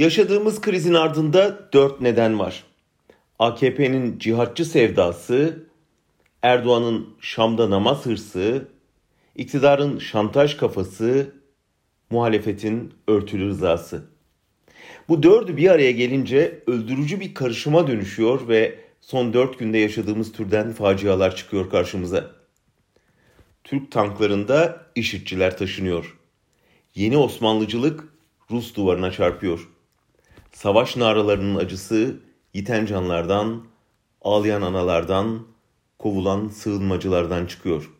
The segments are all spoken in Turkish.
Yaşadığımız krizin ardında dört neden var. AKP'nin cihatçı sevdası, Erdoğan'ın Şam'da namaz hırsı, iktidarın şantaj kafası, muhalefetin örtülü rızası. Bu dördü bir araya gelince öldürücü bir karışıma dönüşüyor ve son dört günde yaşadığımız türden facialar çıkıyor karşımıza. Türk tanklarında işitçiler taşınıyor. Yeni Osmanlıcılık Rus duvarına çarpıyor. Savaş naralarının acısı yiten canlardan, ağlayan analardan, kovulan sığınmacılardan çıkıyor.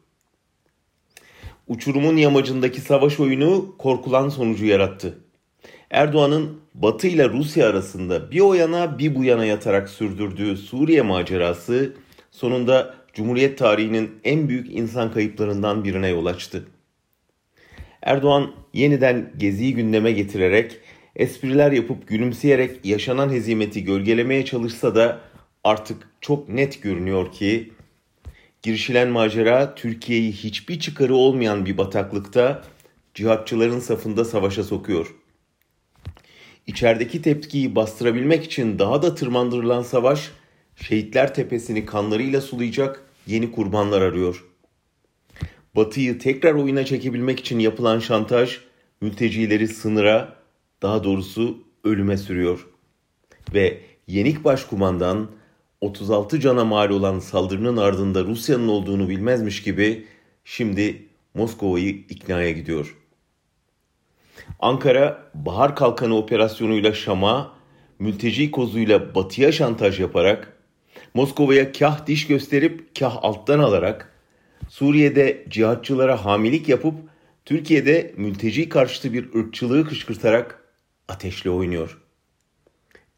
Uçurumun yamacındaki savaş oyunu korkulan sonucu yarattı. Erdoğan'ın Batı ile Rusya arasında bir o yana bir bu yana yatarak sürdürdüğü Suriye macerası sonunda Cumhuriyet tarihinin en büyük insan kayıplarından birine yol açtı. Erdoğan yeniden Gezi'yi gündeme getirerek, espriler yapıp gülümseyerek yaşanan hezimeti gölgelemeye çalışsa da artık çok net görünüyor ki girişilen macera Türkiye'yi hiçbir çıkarı olmayan bir bataklıkta cihatçıların safında savaşa sokuyor. İçerideki tepkiyi bastırabilmek için daha da tırmandırılan savaş, şehitler tepesini kanlarıyla sulayacak yeni kurbanlar arıyor. Batı'yı tekrar oyuna çekebilmek için yapılan şantaj, mültecileri sınıra, daha doğrusu ölüme sürüyor. Ve yenik başkumandan 36 cana mal olan saldırının ardında Rusya'nın olduğunu bilmezmiş gibi şimdi Moskova'yı iknaya gidiyor. Ankara Bahar Kalkanı operasyonuyla Şam'a, mülteci kozuyla Batı'ya şantaj yaparak, Moskova'ya kah diş gösterip kah alttan alarak, Suriye'de cihatçılara hamilik yapıp Türkiye'de mülteci karşıtı bir ırkçılığı kışkırtarak ateşle oynuyor.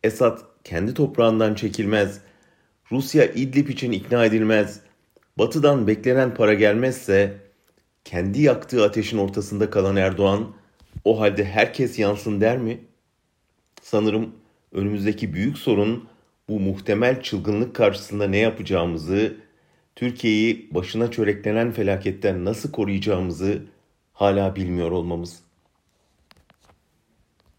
Esad kendi toprağından çekilmez, Rusya İdlib için ikna edilmez, batıdan beklenen para gelmezse kendi yaktığı ateşin ortasında kalan Erdoğan o halde herkes yansın der mi? Sanırım önümüzdeki büyük sorun bu muhtemel çılgınlık karşısında ne yapacağımızı, Türkiye'yi başına çöreklenen felaketten nasıl koruyacağımızı hala bilmiyor olmamız.